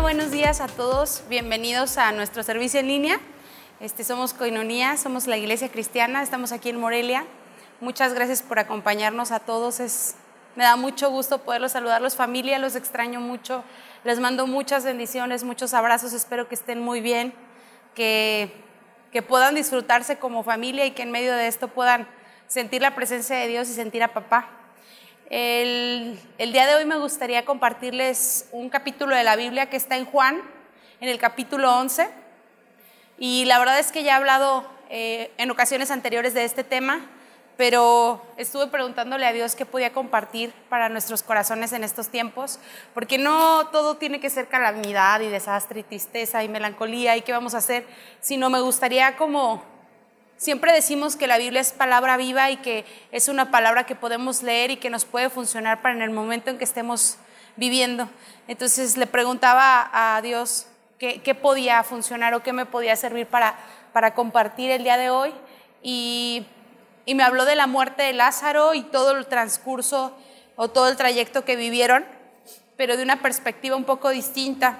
Buenos días a todos. Bienvenidos a nuestro servicio en línea. Este, somos Coinonía, somos la iglesia cristiana, estamos aquí en Morelia. Muchas gracias por acompañarnos a todos. Es, me da mucho gusto poderlos saludarlos. Familia, los extraño mucho. Les mando muchas bendiciones, muchos abrazos. Espero que estén muy bien, que, que puedan disfrutarse como familia y que en medio de esto puedan sentir la presencia de Dios y sentir a papá. El, día de hoy me gustaría compartirles un capítulo de la Biblia que está en Juan, en el capítulo 11. Y la verdad es que ya he hablado eh, en ocasiones anteriores de este tema, pero estuve preguntándole a Dios qué podía compartir para nuestros corazones en estos tiempos, porque no todo tiene que ser calamidad y desastre y tristeza y melancolía y qué vamos a hacer, sino me gustaría como Siempre decimos que la Biblia es palabra viva y que es una palabra que podemos leer y que nos puede funcionar para en el momento en que estemos viviendo. Entonces le preguntaba a Dios qué, podía funcionar o qué me podía servir para, para compartir el día de hoy. Y, y me habló de la muerte de Lázaro y todo el transcurso o todo el trayecto que vivieron, pero de una perspectiva un poco distinta.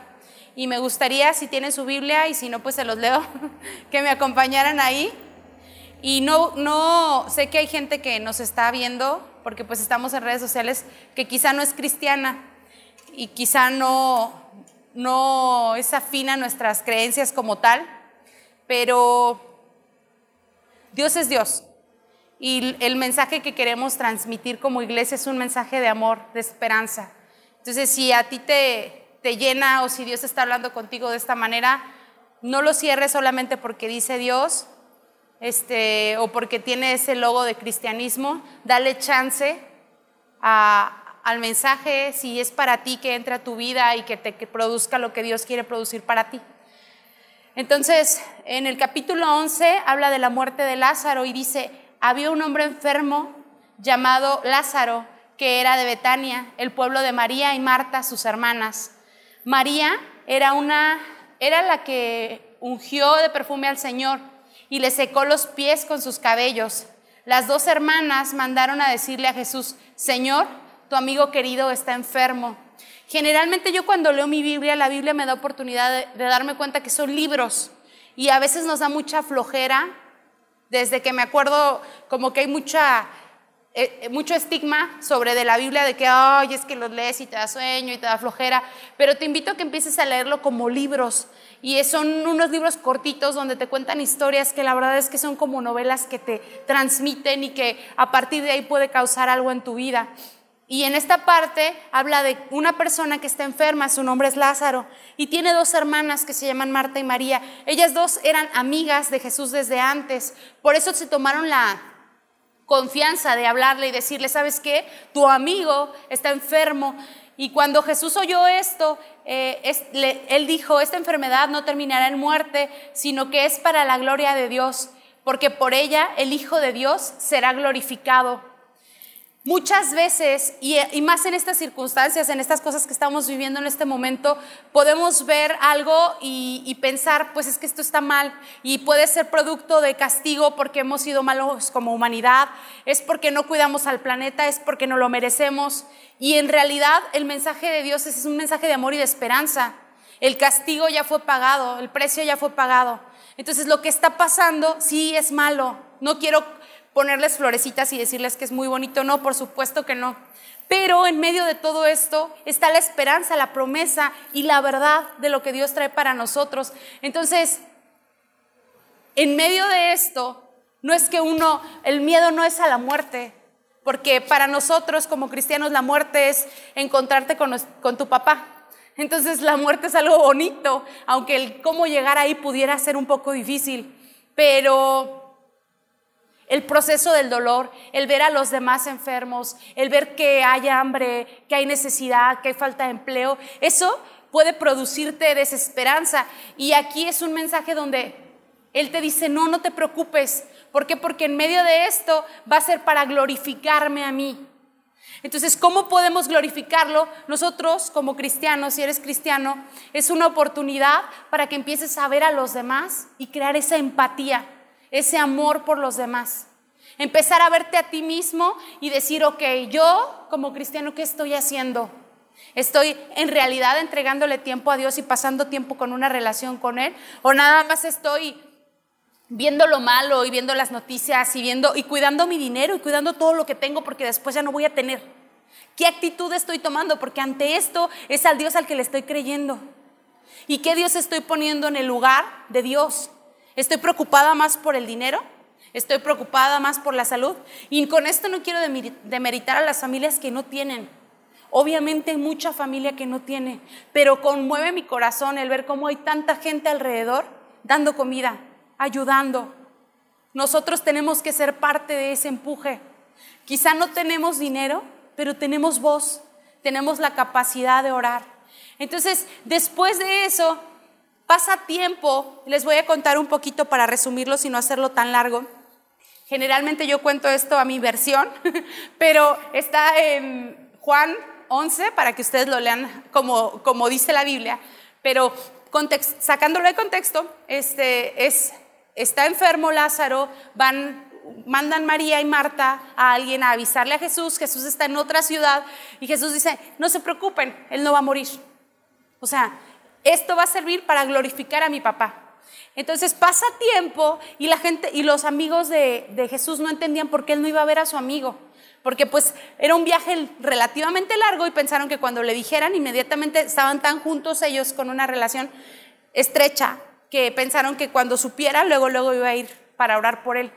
Y me gustaría, si tienen su Biblia y si no, pues se los leo, que me acompañaran ahí. Y no, no, sé que hay gente que nos está viendo, porque pues estamos en redes sociales, que quizá no es cristiana y quizá no, no es afina a nuestras creencias como tal, pero Dios es Dios. Y el mensaje que queremos transmitir como iglesia es un mensaje de amor, de esperanza. Entonces, si a ti te, te llena o si Dios está hablando contigo de esta manera, no lo cierres solamente porque dice Dios, este, o porque tiene ese logo de cristianismo, dale chance al mensaje si es para ti que entre a tu vida y que te produzca lo que Dios quiere producir para ti. Entonces, en el capítulo 11 habla de la muerte de Lázaro y dice, había un hombre enfermo llamado Lázaro, que era de Betania, el pueblo de María y Marta, sus hermanas. María era una era la que ungió de perfume al Señor y le secó los pies con sus cabellos. Las dos hermanas mandaron a decirle a Jesús, Señor, tu amigo querido está enfermo. Generalmente yo cuando leo mi Biblia, la Biblia me da oportunidad de, darme cuenta que son libros y a veces nos da mucha flojera. Desde que me acuerdo como que hay mucha eh, eh, mucho estigma sobre de la Biblia de que, ay, es que los lees y te da sueño y te da flojera, pero te invito a que empieces a leerlo como libros. Y son unos libros cortitos donde te cuentan historias que la verdad es que son como novelas que te transmiten y que a partir de ahí puede causar algo en tu vida. Y en esta parte habla de una persona que está enferma, su nombre es Lázaro, y tiene dos hermanas que se llaman Marta y María. Ellas dos eran amigas de Jesús desde antes, por eso se tomaron la, confianza de hablarle y decirle, ¿sabes qué? Tu amigo está enfermo. Y cuando Jesús oyó esto, eh, él dijo, esta enfermedad no terminará en muerte, sino que es para la gloria de Dios, porque por ella el Hijo de Dios será glorificado. Muchas veces, y, más en estas circunstancias, en estas cosas que estamos viviendo en este momento, podemos ver algo y, pensar, pues es que esto está mal y puede ser producto de castigo porque hemos sido malos como humanidad, es porque no cuidamos al planeta, es porque no lo merecemos. Y en realidad el mensaje de Dios es un mensaje de amor y de esperanza. El castigo ya fue pagado, el precio ya fue pagado. Entonces lo que está pasando sí es malo. No quiero ponerles florecitas y decirles que es muy bonito. No, por supuesto que no. Pero en medio de todo esto está la esperanza, la promesa y la verdad de lo que Dios trae para nosotros. Entonces, en medio de esto, no es que uno, el miedo no es a la muerte, porque para nosotros como cristianos la muerte es encontrarte con, con tu papá. Entonces la muerte es algo bonito, aunque el cómo llegar ahí pudiera ser un poco difícil. Pero el proceso del dolor, el ver a los demás enfermos, el ver que hay hambre, que hay necesidad, que hay falta de empleo, eso puede producirte desesperanza. Y aquí es un mensaje donde Él te dice, no, no te preocupes. ¿Por qué? Porque en medio de esto va a ser para glorificarme a mí. Entonces, ¿cómo podemos glorificarlo? Nosotros como cristianos, si eres cristiano, es una oportunidad para que empieces a ver a los demás y crear esa empatía ese amor por los demás. Empezar a verte a ti mismo y decir, ok, yo como cristiano, ¿qué estoy haciendo? ¿Estoy en realidad entregándole tiempo a Dios y pasando tiempo con una relación con Él? ¿O nada más estoy viendo lo malo y viendo las noticias y viendo y cuidando mi dinero y cuidando todo lo que tengo porque después ya no voy a tener? ¿Qué actitud estoy tomando? Porque ante esto es al Dios al que le estoy creyendo. ¿Y qué Dios estoy poniendo en el lugar de Dios? ¿Estoy preocupada más por el dinero? ¿Estoy preocupada más por la salud? Y con esto no quiero demeritar a las familias que no tienen. Obviamente hay mucha familia que no tiene, pero conmueve mi corazón el ver cómo hay tanta gente alrededor dando comida, ayudando. Nosotros tenemos que ser parte de ese empuje. Quizá no tenemos dinero, pero tenemos voz, tenemos la capacidad de orar. Entonces, después de eso, pasa tiempo, les voy a contar un poquito para resumirlo, y no hacerlo tan largo. Generalmente yo cuento esto a mi versión, pero está en Juan 11 para que ustedes lo lean como, como dice la Biblia, pero sacándolo de contexto, este, es, está enfermo Lázaro, van, mandan María y Marta a alguien a avisarle a Jesús, Jesús está en otra ciudad y Jesús dice, no se preocupen, él no va a morir. O sea, esto va a servir para glorificar a mi papá. Entonces pasa tiempo y la gente y los amigos de, Jesús no entendían por qué él no iba a ver a su amigo porque pues era un viaje relativamente largo y pensaron que cuando le dijeran inmediatamente estaban tan juntos ellos con una relación estrecha que pensaron que cuando supiera luego luego iba a ir para orar por él.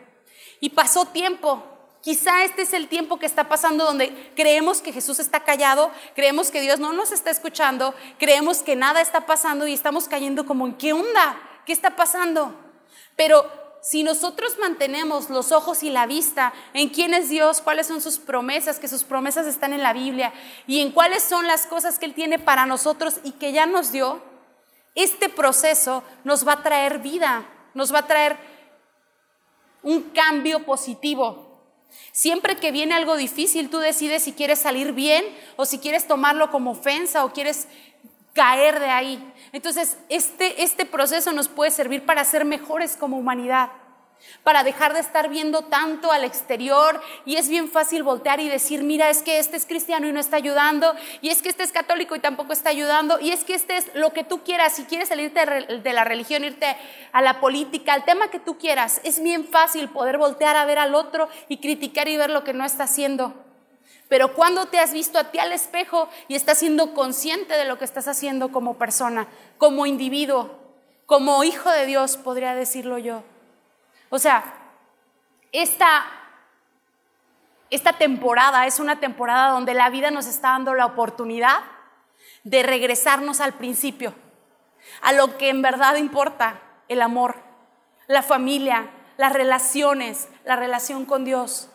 Y pasó tiempo. Quizá este es el tiempo que está pasando donde creemos que Jesús está callado, creemos que Dios no nos está escuchando, creemos que nada está pasando y estamos cayendo como en qué onda, qué está pasando. Pero si nosotros mantenemos los ojos y la vista en quién es Dios, cuáles son sus promesas, que sus promesas están en la Biblia, y en cuáles son las cosas que Él tiene para nosotros y que ya nos dio, este proceso nos va a traer vida, nos va a traer un cambio positivo. Siempre que viene algo difícil, tú decides si quieres salir bien o si quieres tomarlo como ofensa o quieres caer de ahí. Entonces, este, este proceso nos puede servir para ser mejores como humanidad, para dejar de estar viendo tanto al exterior y es bien fácil voltear y decir, mira, es que este es cristiano y no está ayudando, y es que este es católico y tampoco está ayudando, y es que este es lo que tú quieras, si quieres salirte de la religión, irte a la política, al tema que tú quieras, es bien fácil poder voltear a ver al otro y criticar y ver lo que no está haciendo. Pero cuando te has visto a ti al espejo y estás siendo consciente de lo que estás haciendo como persona, como individuo, como hijo de Dios, podría decirlo yo. O sea, esta, esta temporada es una temporada donde la vida nos está dando la oportunidad de regresarnos al principio, a lo que en verdad importa, el amor, la familia, las relaciones, la relación con Dios.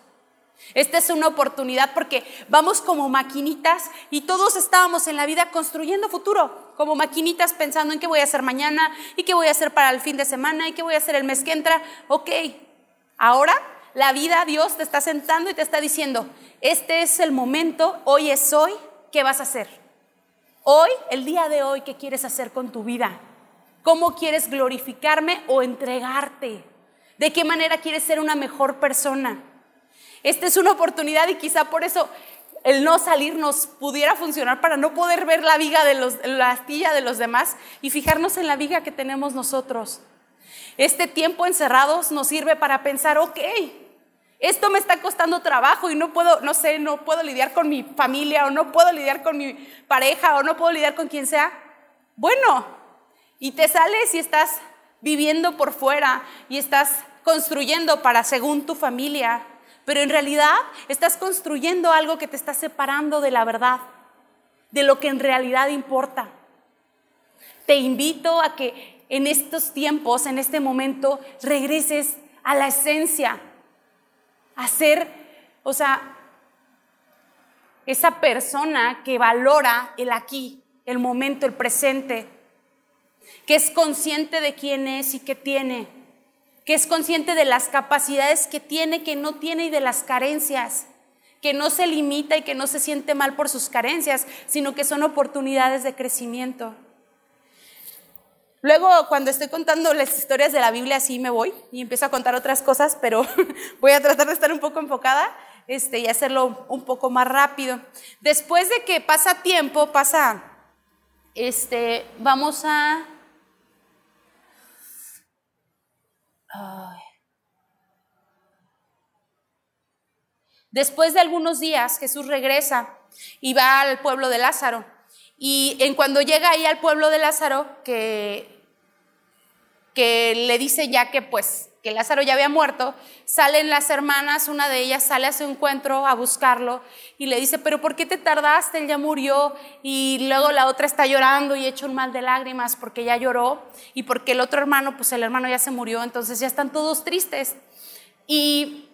Esta es una oportunidad porque vamos como maquinitas y todos estábamos en la vida construyendo futuro, como maquinitas pensando en qué voy a hacer mañana y qué voy a hacer para el fin de semana y qué voy a hacer el mes que entra. Ok, ahora la vida, Dios te está sentando y te está diciendo, este es el momento, hoy es hoy, ¿qué vas a hacer? Hoy, el día de hoy, ¿qué quieres hacer con tu vida? ¿Cómo quieres glorificarme o entregarte? ¿De qué manera quieres ser una mejor persona? Esta es una oportunidad y quizá por eso el no salir nos pudiera funcionar para no poder ver la viga de los, la astilla de los demás y fijarnos en la viga que tenemos nosotros. Este tiempo encerrados nos sirve para pensar, ok, esto me está costando trabajo y no puedo, no sé, no puedo lidiar con mi familia o no puedo lidiar con mi pareja o no puedo lidiar con quien sea. Bueno, y te sales y estás viviendo por fuera y estás construyendo para según tu familia pero en realidad estás construyendo algo que te está separando de la verdad, de lo que en realidad importa. Te invito a que en estos tiempos, en este momento, regreses a la esencia, a ser, o sea, esa persona que valora el aquí, el momento, el presente, que es consciente de quién es y qué tiene que es consciente de las capacidades que tiene, que no tiene y de las carencias, que no se limita y que no se siente mal por sus carencias, sino que son oportunidades de crecimiento. Luego, cuando estoy contando las historias de la Biblia, así me voy y empiezo a contar otras cosas, pero voy a tratar de estar un poco enfocada. este, y hacerlo un poco más rápido. Después de que pasa tiempo, pasa, este, vamos a... Después de algunos días, Jesús regresa y va al pueblo de Lázaro. Y en cuando llega ahí al pueblo de Lázaro, que, que le dice ya que pues que Lázaro ya había muerto, salen las hermanas, una de ellas sale a su encuentro a buscarlo y le dice, pero ¿por qué te tardaste? Él ya murió y luego la otra está llorando y hecho un mal de lágrimas porque ya lloró y porque el otro hermano, pues el hermano ya se murió, entonces ya están todos tristes. Y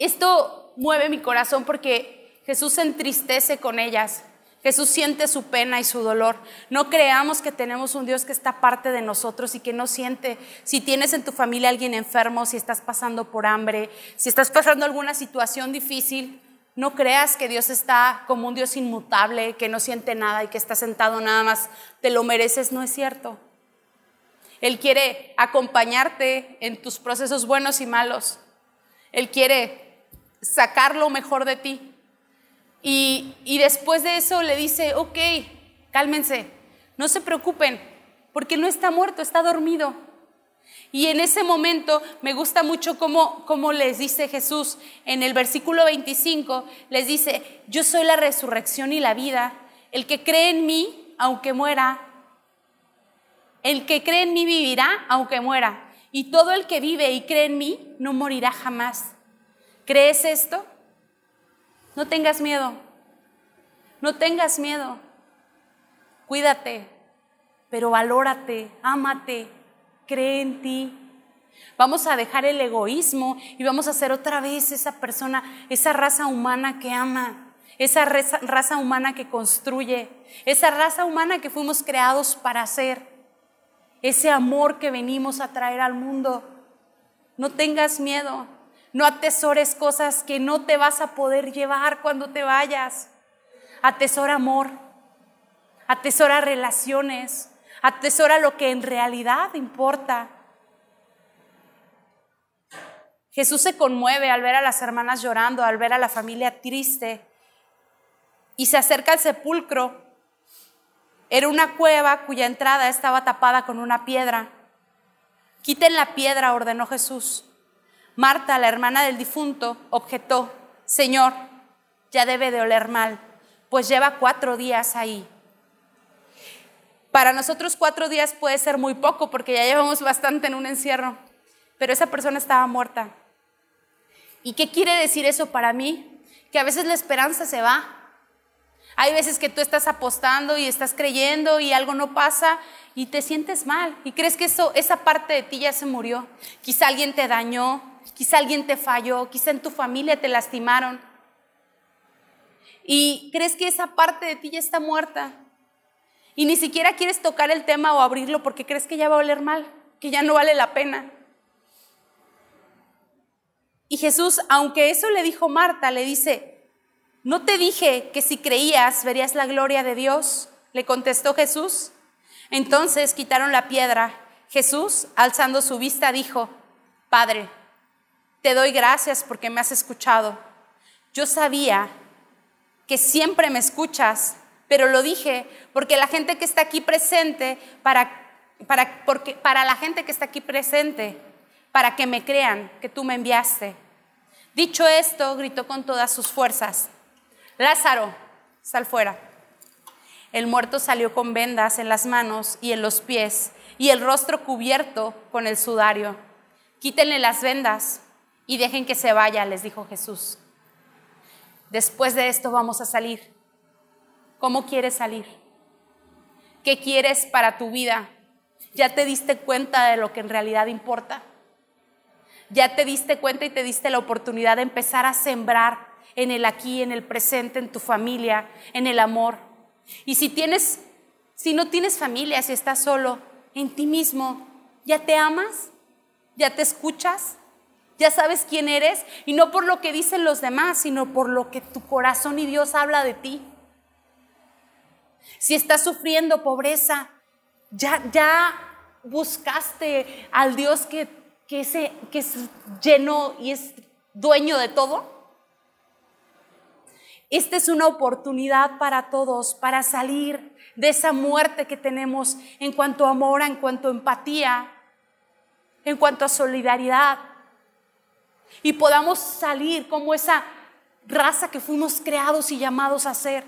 esto mueve mi corazón porque Jesús entristece con ellas. Jesús siente su pena y su dolor. No creamos que tenemos un Dios que está parte de nosotros y que no siente. Si tienes en tu familia alguien enfermo, si estás pasando por hambre, si estás pasando alguna situación difícil, no creas que Dios está como un Dios inmutable, que no siente nada y que está sentado nada más, te lo mereces, no es cierto. Él quiere acompañarte en tus procesos buenos y malos. Él quiere sacar lo mejor de ti. Y, después de eso le dice, ok, cálmense, no se preocupen, porque no está muerto, está dormido. Y en ese momento me gusta mucho cómo, cómo, les dice Jesús en el versículo 25, les dice, yo soy la resurrección y la vida, el que cree en mí, aunque muera, el que cree en mí vivirá, aunque muera, y todo el que vive y cree en mí no morirá jamás. ¿Crees esto? No tengas miedo. No tengas miedo. Cuídate, pero valórate, ámate, cree en ti. Vamos a dejar el egoísmo y vamos a ser otra vez esa persona, esa raza humana que ama, esa raza humana que construye, esa raza humana que fuimos creados para ser, ese amor que venimos a traer al mundo. No tengas miedo. No atesores cosas que no te vas a poder llevar cuando te vayas. Atesora amor. Atesora relaciones. Atesora lo que en realidad importa. Jesús se conmueve al ver a las hermanas llorando, al ver a la familia triste y se acerca al sepulcro. Era una cueva cuya entrada estaba tapada con una piedra. Quiten la piedra, ordenó Jesús. Marta, la hermana del difunto, objetó, Señor, ya debe de oler mal, pues lleva cuatro días ahí. Para nosotros cuatro días puede ser muy poco porque ya llevamos bastante en un encierro, pero esa persona estaba muerta. ¿Y qué quiere decir eso para mí? Que a veces la esperanza se va. Hay veces que tú estás apostando y estás creyendo y algo no pasa y te sientes mal y crees que eso, esa parte de ti ya se murió. Quizá alguien te dañó, quizá alguien te falló, quizá en tu familia te lastimaron. Y crees que esa parte de ti ya está muerta. Y ni siquiera quieres tocar el tema o abrirlo porque crees que ya va a oler mal, que ya no vale la pena. Y Jesús, aunque eso le dijo Marta, le dice, ¿no te dije que si creías verías la gloria de Dios? Le contestó Jesús. Entonces quitaron la piedra. Jesús, alzando su vista, dijo, Padre, te doy gracias porque me has escuchado. Yo sabía que siempre me escuchas, pero lo dije porque la gente que está aquí presente, para, para, porque, para la gente que está aquí presente, para que me crean que tú me enviaste. Dicho esto, gritó con todas sus fuerzas, Lázaro, sal fuera. El muerto salió con vendas en las manos y en los pies y el rostro cubierto con el sudario. Quítenle las vendas y dejen que se vaya, les dijo Jesús. Después de esto vamos a salir. ¿Cómo quieres salir? ¿Qué quieres para tu vida? ¿Ya te diste cuenta de lo que en realidad importa? ¿Ya te diste cuenta y te diste la oportunidad de empezar a sembrar en el aquí, en el presente, en tu familia, en el amor? Y si tienes, si no tienes familia, si estás solo, en ti mismo, ¿ya te amas? ¿Ya te escuchas? Ya sabes quién eres y no por lo que dicen los demás, sino por lo que tu corazón y Dios habla de ti. Si estás sufriendo pobreza, ya, ya buscaste al Dios que, que, que es lleno y es dueño de todo. esta es una oportunidad para todos, para salir de esa muerte que tenemos en cuanto a amor, en cuanto a empatía, en cuanto a solidaridad. Y podamos salir como esa raza que fuimos creados y llamados a ser.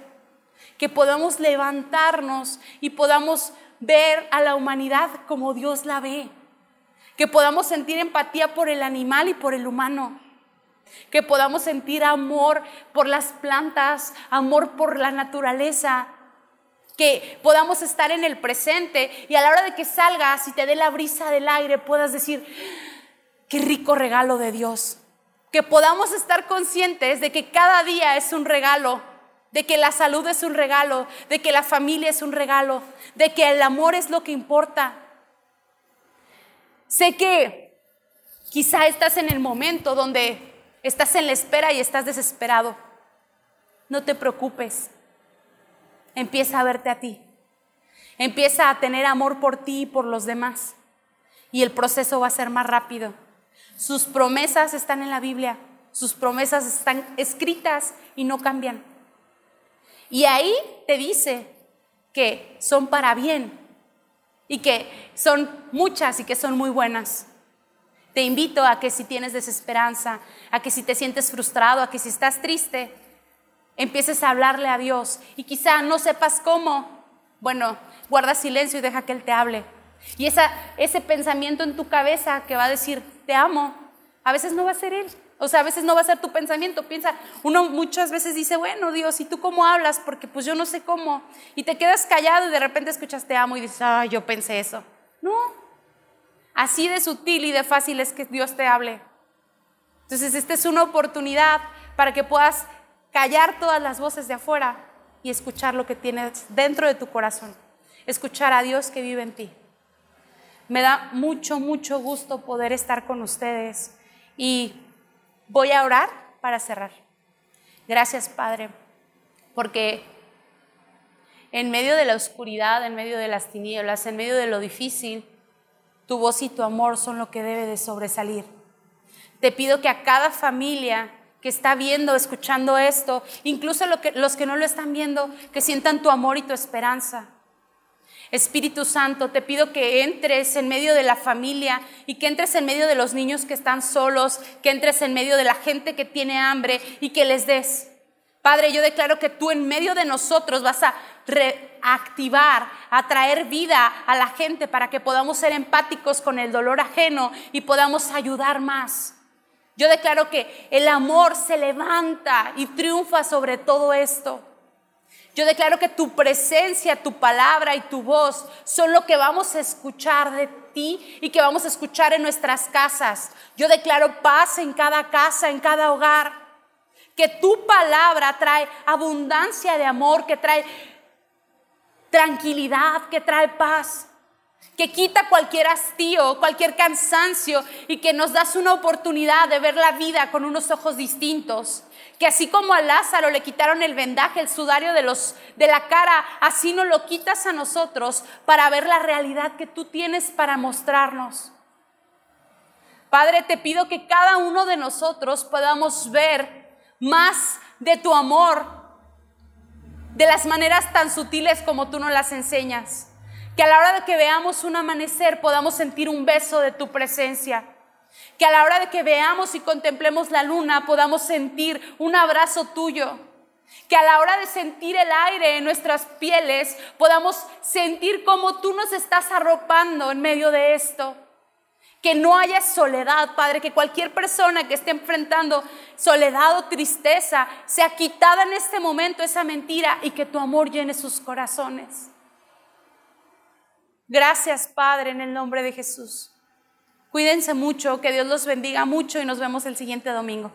Que podamos levantarnos y podamos ver a la humanidad como Dios la ve. Que podamos sentir empatía por el animal y por el humano. Que podamos sentir amor por las plantas, amor por la naturaleza. Que podamos estar en el presente y a la hora de que salgas y te dé la brisa del aire puedas decir, qué rico regalo de Dios. Que podamos estar conscientes de que cada día es un regalo, de que la salud es un regalo, de que la familia es un regalo, de que el amor es lo que importa. Sé que quizá estás en el momento donde Estás en la espera y estás desesperado. No te preocupes. Empieza a verte a ti. Empieza a tener amor por ti y por los demás. Y el proceso va a ser más rápido. Sus promesas están en la Biblia. Sus promesas están escritas y no cambian. Y ahí te dice que son para bien y que son muchas y que son muy buenas. Te invito a que si tienes desesperanza, a que si te sientes frustrado, a que si estás triste, empieces a hablarle a Dios y quizá no sepas cómo. Bueno, guarda silencio y deja que Él te hable. Y esa, ese pensamiento en tu cabeza que va a decir, te amo, a veces no va a ser Él. O sea, a veces no va a ser tu pensamiento. Piensa, uno muchas veces dice, bueno, Dios, ¿y tú cómo hablas? Porque pues yo no sé cómo. Y te quedas callado y de repente escuchas, te amo y dices, ah, yo pensé eso. No, Así de sutil y de fácil es que Dios te hable. Entonces, esta es una oportunidad para que puedas callar todas las voces de afuera y escuchar lo que tienes dentro de tu corazón. Escuchar a Dios que vive en ti. Me da mucho, mucho gusto poder estar con ustedes y voy a orar para cerrar. Gracias, Padre, porque en medio de la oscuridad, en medio de las tinieblas, en medio de lo difícil, tu voz y tu amor son lo que debe de sobresalir. Te pido que a cada familia que está viendo, escuchando esto, incluso los que no lo están viendo, que sientan tu amor y tu esperanza. Espíritu Santo, te pido que entres en medio de la familia y que entres en medio de los niños que están solos, que entres en medio de la gente que tiene hambre y que les des. Padre, yo declaro que tú en medio de nosotros vas a reactivar, a traer vida a la gente para que podamos ser empáticos con el dolor ajeno y podamos ayudar más. Yo declaro que el amor se levanta y triunfa sobre todo esto. Yo declaro que tu presencia, tu palabra y tu voz son lo que vamos a escuchar de ti y que vamos a escuchar en nuestras casas. Yo declaro paz en cada casa, en cada hogar que tu palabra trae abundancia de amor, que trae tranquilidad, que trae paz, que quita cualquier hastío, cualquier cansancio y que nos das una oportunidad de ver la vida con unos ojos distintos. Que así como a Lázaro le quitaron el vendaje, el sudario de, los, de la cara, así nos lo quitas a nosotros para ver la realidad que tú tienes para mostrarnos. Padre, te pido que cada uno de nosotros podamos ver más de tu amor, de las maneras tan sutiles como tú nos las enseñas. Que a la hora de que veamos un amanecer podamos sentir un beso de tu presencia. Que a la hora de que veamos y contemplemos la luna podamos sentir un abrazo tuyo. Que a la hora de sentir el aire en nuestras pieles podamos sentir cómo tú nos estás arropando en medio de esto que no haya soledad, Padre, que cualquier persona que esté enfrentando soledad o tristeza sea quitada en este momento esa mentira y que tu amor llene sus corazones. Gracias, Padre, en el nombre de Jesús. Cuídense mucho, que Dios los bendiga mucho y nos vemos el siguiente domingo.